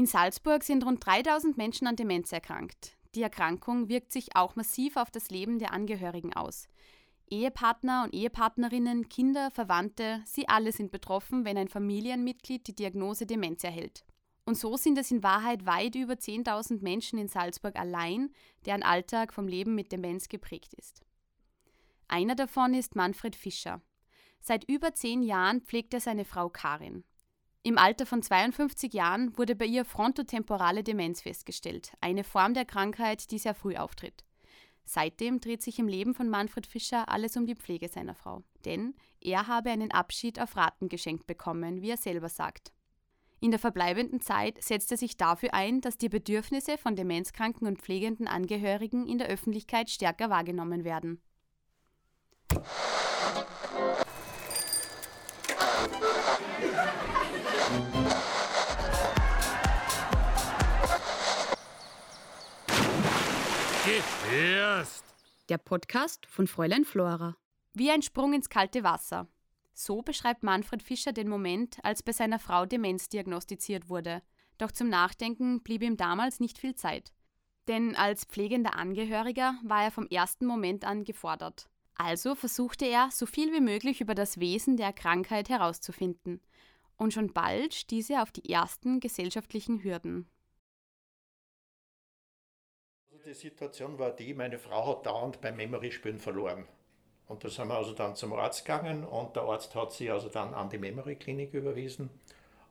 In Salzburg sind rund 3000 Menschen an Demenz erkrankt. Die Erkrankung wirkt sich auch massiv auf das Leben der Angehörigen aus. Ehepartner und Ehepartnerinnen, Kinder, Verwandte, sie alle sind betroffen, wenn ein Familienmitglied die Diagnose Demenz erhält. Und so sind es in Wahrheit weit über 10.000 Menschen in Salzburg allein, deren Alltag vom Leben mit Demenz geprägt ist. Einer davon ist Manfred Fischer. Seit über zehn Jahren pflegt er seine Frau Karin. Im Alter von 52 Jahren wurde bei ihr frontotemporale Demenz festgestellt, eine Form der Krankheit, die sehr früh auftritt. Seitdem dreht sich im Leben von Manfred Fischer alles um die Pflege seiner Frau. Denn er habe einen Abschied auf Raten geschenkt bekommen, wie er selber sagt. In der verbleibenden Zeit setzt er sich dafür ein, dass die Bedürfnisse von demenzkranken und pflegenden Angehörigen in der Öffentlichkeit stärker wahrgenommen werden. Gefährst! Der Podcast von Fräulein Flora. Wie ein Sprung ins kalte Wasser. So beschreibt Manfred Fischer den Moment, als bei seiner Frau Demenz diagnostiziert wurde. Doch zum Nachdenken blieb ihm damals nicht viel Zeit. Denn als pflegender Angehöriger war er vom ersten Moment an gefordert. Also versuchte er, so viel wie möglich über das Wesen der Krankheit herauszufinden. Und schon bald stieß er auf die ersten gesellschaftlichen Hürden. Die Situation war die, meine Frau hat dauernd beim Memory-Spielen verloren. Und da sind wir also dann zum Arzt gegangen und der Arzt hat sie also dann an die Memory-Klinik überwiesen.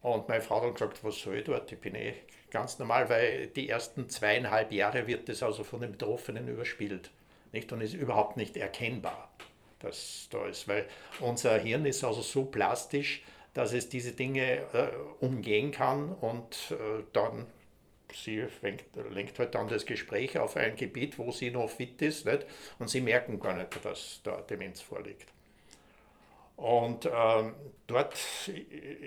Und meine Frau hat gesagt, was soll ich dort? Ich bin eh ganz normal, weil die ersten zweieinhalb Jahre wird das also von den Betroffenen überspielt. Nicht? Und ist überhaupt nicht erkennbar, dass da ist. Weil unser Hirn ist also so plastisch, dass es diese Dinge äh, umgehen kann und äh, dann sie lenkt, lenkt halt dann das Gespräch auf ein Gebiet, wo sie noch fit ist nicht? und sie merken gar nicht, dass da Demenz vorliegt. Und ähm, dort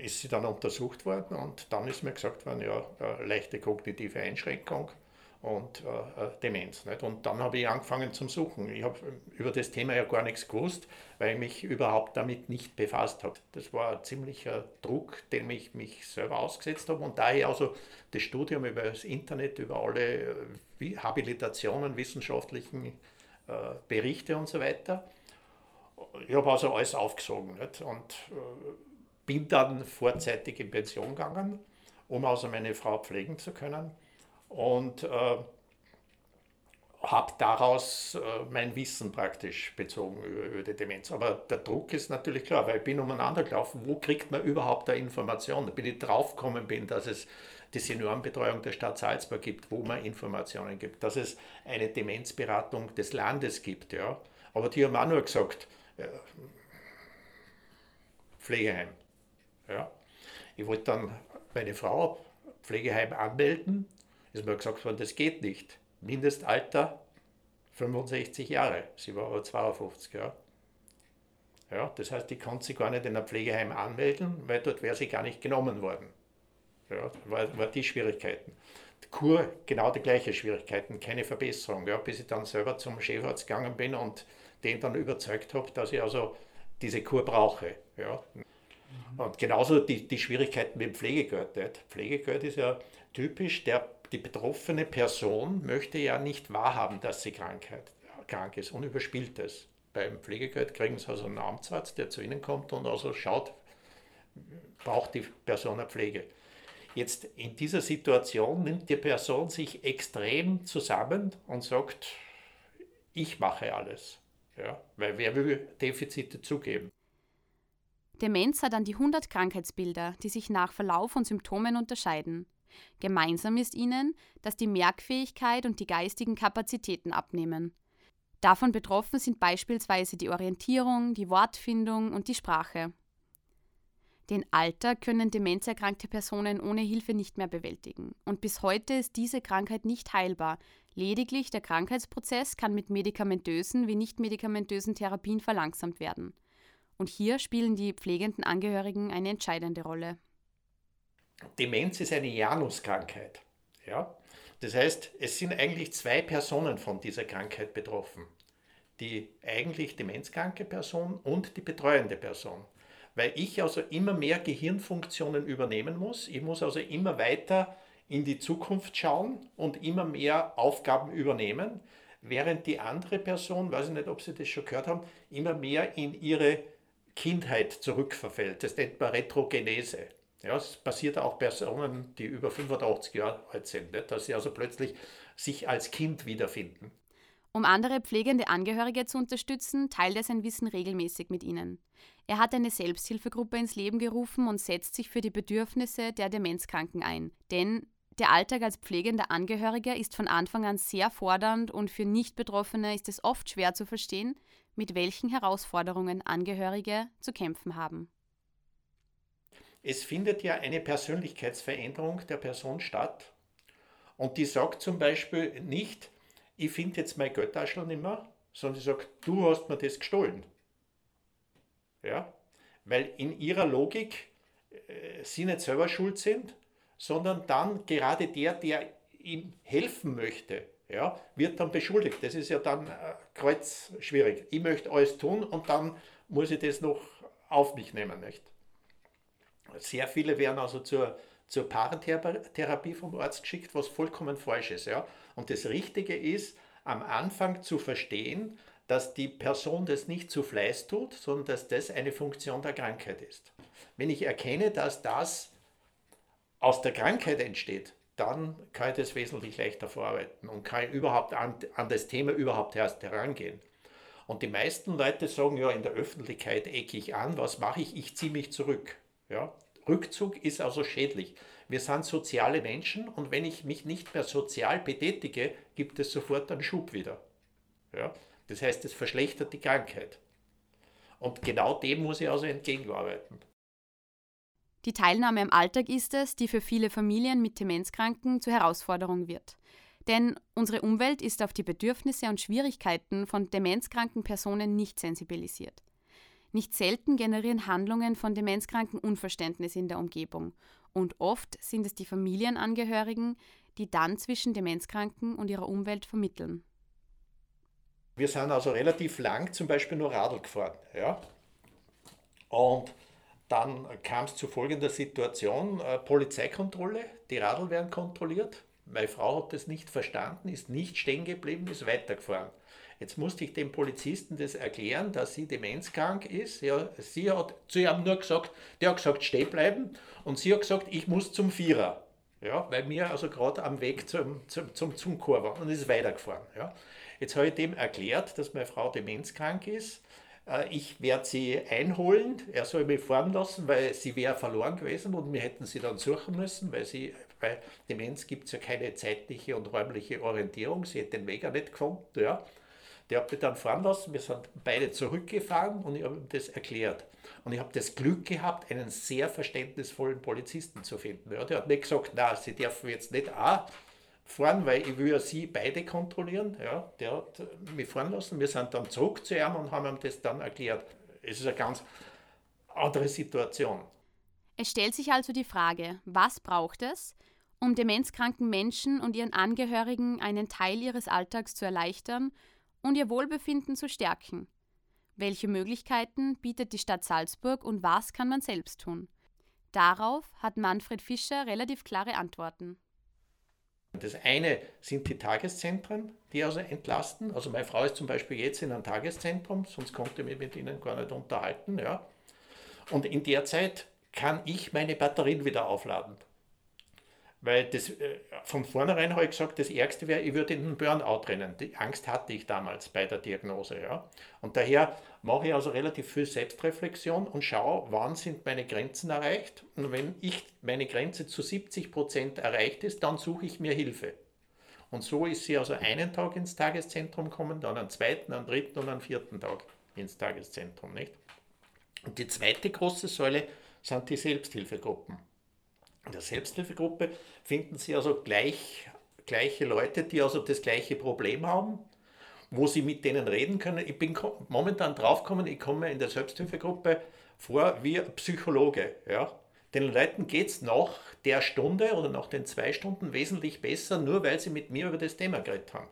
ist sie dann untersucht worden und dann ist mir gesagt worden, ja, leichte kognitive Einschränkung und äh, Demenz. Nicht? Und dann habe ich angefangen zum Suchen. Ich habe über das Thema ja gar nichts gewusst, weil ich mich überhaupt damit nicht befasst habe. Das war ein ziemlicher Druck, dem ich mich selber ausgesetzt habe und daher also das Studium über das Internet, über alle äh, Habilitationen, wissenschaftlichen äh, Berichte und so weiter. Ich habe also alles aufgesogen nicht? und äh, bin dann vorzeitig in Pension gegangen, um also meine Frau pflegen zu können und äh, habe daraus äh, mein Wissen praktisch bezogen über, über, die Demenz. Aber der Druck ist natürlich klar, weil ich bin umeinander gelaufen, wo kriegt man überhaupt da Informationen? Bin ich draufgekommen bin, dass es die Seniorenbetreuung der Stadt Salzburg gibt, wo man Informationen gibt, dass es eine Demenzberatung des Landes gibt. Ja. Aber die haben auch nur gesagt, äh, Pflegeheim. Ja. Ich wollte dann meine Frau Pflegeheim anmelden ist mir gesagt worden, das geht nicht. Mindestalter 65 Jahre. Sie war aber 52 Jahre. Ja, das heißt, die konnte sich gar nicht in ein Pflegeheim anmelden, weil dort wäre sie gar nicht genommen worden. Ja, war, war die Schwierigkeiten. Kur genau die gleiche Schwierigkeiten, keine Verbesserung, ja, bis ich dann selber zum Chefarzt gegangen bin und den dann überzeugt habe, dass ich also diese Kur brauche. Ja. Und genauso die, die Schwierigkeiten mit dem Pflegegeld. Nicht? Pflegegeld ist ja typisch, der die betroffene Person möchte ja nicht wahrhaben, dass sie Krankheit, krank ist und überspielt es. Beim Pflegegeld kriegen sie also einen Amtsarzt, der zu ihnen kommt und also schaut, braucht die Person eine Pflege. Jetzt in dieser Situation nimmt die Person sich extrem zusammen und sagt, ich mache alles. Ja, weil wer will Defizite zugeben? Demenz hat an die 100 Krankheitsbilder, die sich nach Verlauf von Symptomen unterscheiden. Gemeinsam ist ihnen, dass die Merkfähigkeit und die geistigen Kapazitäten abnehmen. Davon betroffen sind beispielsweise die Orientierung, die Wortfindung und die Sprache. Den Alter können demenzerkrankte Personen ohne Hilfe nicht mehr bewältigen. Und bis heute ist diese Krankheit nicht heilbar. Lediglich der Krankheitsprozess kann mit medikamentösen wie nicht medikamentösen Therapien verlangsamt werden. Und hier spielen die pflegenden Angehörigen eine entscheidende Rolle. Demenz ist eine Januskrankheit. Ja? Das heißt, es sind eigentlich zwei Personen von dieser Krankheit betroffen. Die eigentlich demenzkranke Person und die betreuende Person. Weil ich also immer mehr Gehirnfunktionen übernehmen muss. Ich muss also immer weiter in die Zukunft schauen und immer mehr Aufgaben übernehmen, während die andere Person, weiß ich nicht, ob Sie das schon gehört haben, immer mehr in ihre Kindheit zurückverfällt. Das nennt man Retrogenese. Ja, es passiert auch Personen, die über 85 Jahre alt sind, dass sie also plötzlich sich als Kind wiederfinden. Um andere pflegende Angehörige zu unterstützen, teilt er sein Wissen regelmäßig mit ihnen. Er hat eine Selbsthilfegruppe ins Leben gerufen und setzt sich für die Bedürfnisse der Demenzkranken ein. Denn der Alltag als pflegender Angehöriger ist von Anfang an sehr fordernd und für Nicht-Betroffene ist es oft schwer zu verstehen, mit welchen Herausforderungen Angehörige zu kämpfen haben. Es findet ja eine Persönlichkeitsveränderung der Person statt. Und die sagt zum Beispiel nicht, ich finde jetzt mein Geldtaschel nicht mehr, sondern sie sagt, du hast mir das gestohlen. Ja? Weil in ihrer Logik äh, sie nicht selber schuld sind, sondern dann gerade der, der ihm helfen möchte, ja, wird dann beschuldigt. Das ist ja dann äh, kreuz schwierig. Ich möchte alles tun und dann muss ich das noch auf mich nehmen. Nicht? Sehr viele werden also zur, zur Paartherapie vom Arzt geschickt, was vollkommen falsch ist. Ja? Und das Richtige ist, am Anfang zu verstehen, dass die Person das nicht zu Fleiß tut, sondern dass das eine Funktion der Krankheit ist. Wenn ich erkenne, dass das aus der Krankheit entsteht, dann kann ich das wesentlich leichter verarbeiten und kann überhaupt an, an das Thema überhaupt erst herangehen. Und die meisten Leute sagen ja, in der Öffentlichkeit ecke ich an, was mache ich? Ich ziehe mich zurück. Ja? Rückzug ist also schädlich. Wir sind soziale Menschen und wenn ich mich nicht mehr sozial betätige, gibt es sofort einen Schub wieder. Ja? Das heißt, es verschlechtert die Krankheit. Und genau dem muss ich also entgegenarbeiten. Die Teilnahme am Alltag ist es, die für viele Familien mit Demenzkranken zur Herausforderung wird. Denn unsere Umwelt ist auf die Bedürfnisse und Schwierigkeiten von demenzkranken Personen nicht sensibilisiert. Nicht selten generieren Handlungen von Demenzkranken Unverständnis in der Umgebung. Und oft sind es die Familienangehörigen, die dann zwischen Demenzkranken und ihrer Umwelt vermitteln. Wir sind also relativ lang zum Beispiel nur Radl gefahren. Ja? Und dann kam es zu folgender Situation: äh, Polizeikontrolle, die Radl werden kontrolliert. Meine Frau hat das nicht verstanden, ist nicht stehen geblieben, ist weitergefahren. Jetzt musste ich dem Polizisten das erklären, dass sie demenzkrank ist. Ja, sie hat zu ihm nur gesagt, der hat gesagt, stehen bleiben. Und sie hat gesagt, ich muss zum Vierer. Ja, weil wir also gerade am Weg zum, zum, zum, zum Chor waren und ist weitergefahren. Ja. Jetzt habe ich dem erklärt, dass meine Frau demenzkrank ist. Äh, ich werde sie einholen, er soll mich fahren lassen, weil sie wäre verloren gewesen und wir hätten sie dann suchen müssen, weil sie bei Demenz gibt es ja keine zeitliche und räumliche Orientierung, sie hätte den Weg auch nicht gefunden. Ja. Der hat mich dann fahren lassen, wir sind beide zurückgefahren und ich habe ihm das erklärt. Und ich habe das Glück gehabt, einen sehr verständnisvollen Polizisten zu finden. Ja, der hat nicht gesagt, na, Sie dürfen jetzt nicht auch fahren, weil ich will ja sie beide kontrollieren. Ja, der hat mich fahren lassen. Wir sind dann zurück zu ihm und haben ihm das dann erklärt. Es ist eine ganz andere Situation. Es stellt sich also die Frage, was braucht es, um demenzkranken Menschen und ihren Angehörigen einen Teil ihres Alltags zu erleichtern und ihr Wohlbefinden zu stärken? Welche Möglichkeiten bietet die Stadt Salzburg und was kann man selbst tun? Darauf hat Manfred Fischer relativ klare Antworten. Das eine sind die Tageszentren, die also entlasten. Also meine Frau ist zum Beispiel jetzt in einem Tageszentrum, sonst konnte ich mich mit ihnen gar nicht unterhalten. Ja. Und in der Zeit kann ich meine Batterien wieder aufladen. Weil das, äh, von vornherein habe ich gesagt, das Ärgste wäre, ich würde in den Burnout rennen. Die Angst hatte ich damals bei der Diagnose. Ja. Und daher mache ich also relativ viel Selbstreflexion und schaue, wann sind meine Grenzen erreicht. Und wenn ich meine Grenze zu 70 Prozent erreicht ist, dann suche ich mir Hilfe. Und so ist sie also einen Tag ins Tageszentrum kommen, dann einen zweiten, einen dritten und einen vierten Tag ins Tageszentrum. Nicht? Und die zweite große Säule sind die Selbsthilfegruppen. In der Selbsthilfegruppe finden Sie also gleich, gleiche Leute, die also das gleiche Problem haben, wo Sie mit denen reden können. Ich bin momentan draufgekommen, ich komme in der Selbsthilfegruppe vor wie Psychologe. Ja? Den Leuten geht es nach der Stunde oder nach den zwei Stunden wesentlich besser, nur weil sie mit mir über das Thema geredet haben.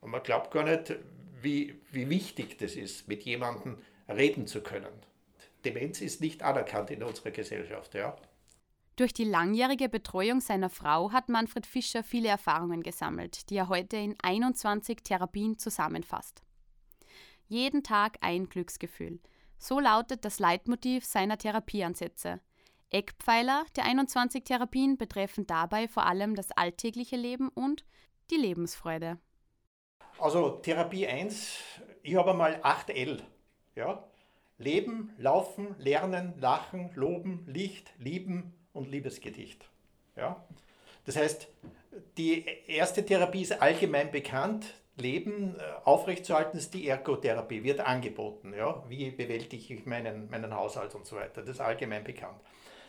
Und man glaubt gar nicht, wie, wie wichtig das ist, mit jemandem reden zu können. Demenz ist nicht anerkannt in unserer Gesellschaft. Ja? Durch die langjährige Betreuung seiner Frau hat Manfred Fischer viele Erfahrungen gesammelt, die er heute in 21 Therapien zusammenfasst. Jeden Tag ein Glücksgefühl. So lautet das Leitmotiv seiner Therapieansätze. Eckpfeiler der 21 Therapien betreffen dabei vor allem das alltägliche Leben und die Lebensfreude. Also Therapie 1, ich habe mal 8L. Ja? Leben, Laufen, Lernen, Lachen, Loben, Licht, Lieben und Liebesgedicht. Ja? Das heißt, die erste Therapie ist allgemein bekannt. Leben äh, aufrechtzuerhalten ist die Ergotherapie, wird angeboten. Ja? Wie bewältige ich meinen, meinen Haushalt und so weiter. Das ist allgemein bekannt.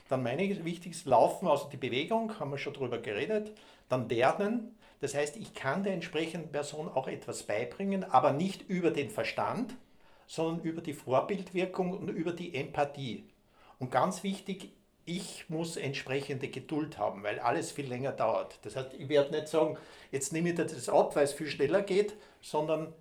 Dann meine wichtigste Laufen, also die Bewegung, haben wir schon drüber geredet. Dann Lernen, das heißt, ich kann der entsprechenden Person auch etwas beibringen, aber nicht über den Verstand, sondern über die Vorbildwirkung und über die Empathie. Und ganz wichtig, ich muss entsprechende Geduld haben, weil alles viel länger dauert. Das heißt, ich werde nicht sagen, jetzt nehme ich das ab, weil es viel schneller geht, sondern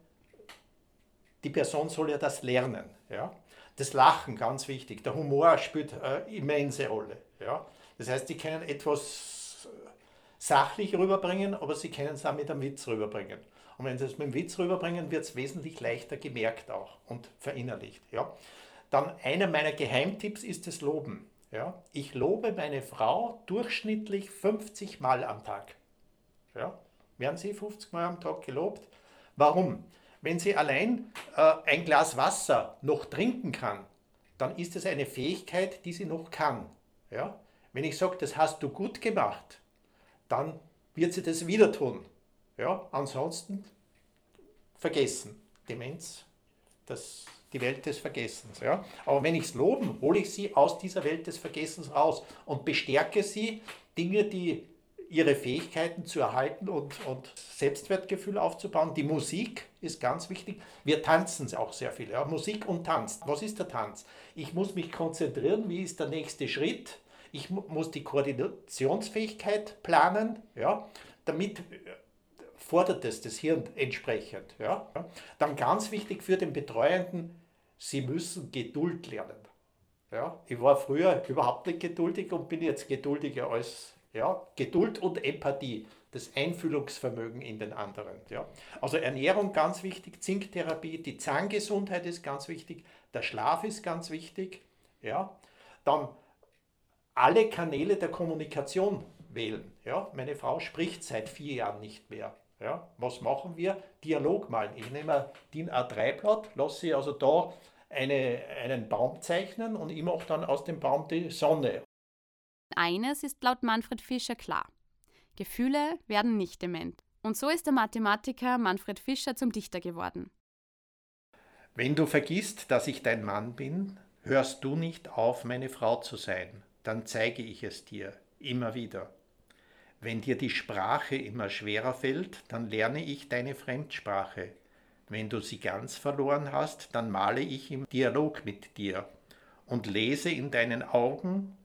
die Person soll ja das lernen. Ja? Das Lachen, ganz wichtig. Der Humor spielt eine immense Rolle. Ja? Das heißt, die können etwas sachlich rüberbringen, aber sie können es auch mit einem Witz rüberbringen. Und wenn sie es mit dem Witz rüberbringen, wird es wesentlich leichter gemerkt auch und verinnerlicht. Ja? Dann einer meiner Geheimtipps ist das Loben. Ja? Ich lobe meine Frau durchschnittlich 50 Mal am Tag. Ja? Werden Sie 50 Mal am Tag gelobt? Warum? Wenn sie allein äh, ein Glas Wasser noch trinken kann, dann ist es eine Fähigkeit, die sie noch kann. Ja? Wenn ich sage, das hast du gut gemacht, dann wird sie das wieder tun. Ja? Ansonsten vergessen. Demenz, das, die Welt des Vergessens. Ja? Aber wenn ich es loben, hole ich sie aus dieser Welt des Vergessens raus und bestärke sie, Dinge, die ihre Fähigkeiten zu erhalten und, und Selbstwertgefühl aufzubauen. Die Musik ist ganz wichtig. Wir tanzen auch sehr viel. Ja? Musik und Tanz. Was ist der Tanz? Ich muss mich konzentrieren, wie ist der nächste Schritt? Ich muss die Koordinationsfähigkeit planen, ja? damit äh, fordert es das Hirn entsprechend. Ja? Dann ganz wichtig für den Betreuenden, Sie müssen Geduld lernen. Ja? Ich war früher überhaupt nicht geduldig und bin jetzt geduldiger als ja, Geduld und Empathie, das Einfühlungsvermögen in den anderen. Ja. Also Ernährung ganz wichtig, Zinktherapie, die Zahngesundheit ist ganz wichtig, der Schlaf ist ganz wichtig. Ja. Dann alle Kanäle der Kommunikation wählen. Ja. Meine Frau spricht seit vier Jahren nicht mehr. Ja. Was machen wir? Dialog malen. Ich nehme ein DIN A3-Blatt, lasse sie also da eine, einen Baum zeichnen und ich mache dann aus dem Baum die Sonne eines ist laut Manfred Fischer klar. Gefühle werden nicht dement. Und so ist der Mathematiker Manfred Fischer zum Dichter geworden. Wenn du vergisst, dass ich dein Mann bin, hörst du nicht auf, meine Frau zu sein, dann zeige ich es dir, immer wieder. Wenn dir die Sprache immer schwerer fällt, dann lerne ich deine Fremdsprache. Wenn du sie ganz verloren hast, dann male ich im Dialog mit dir und lese in deinen Augen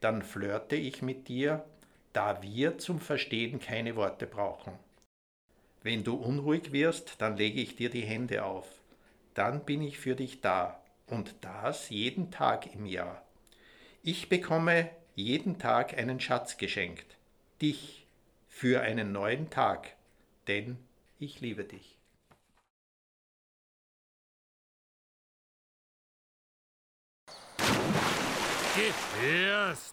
dann flirte ich mit dir, da wir zum Verstehen keine Worte brauchen. Wenn du unruhig wirst, dann lege ich dir die Hände auf. Dann bin ich für dich da, und das jeden Tag im Jahr. Ich bekomme jeden Tag einen Schatz geschenkt, dich für einen neuen Tag, denn ich liebe dich. Erst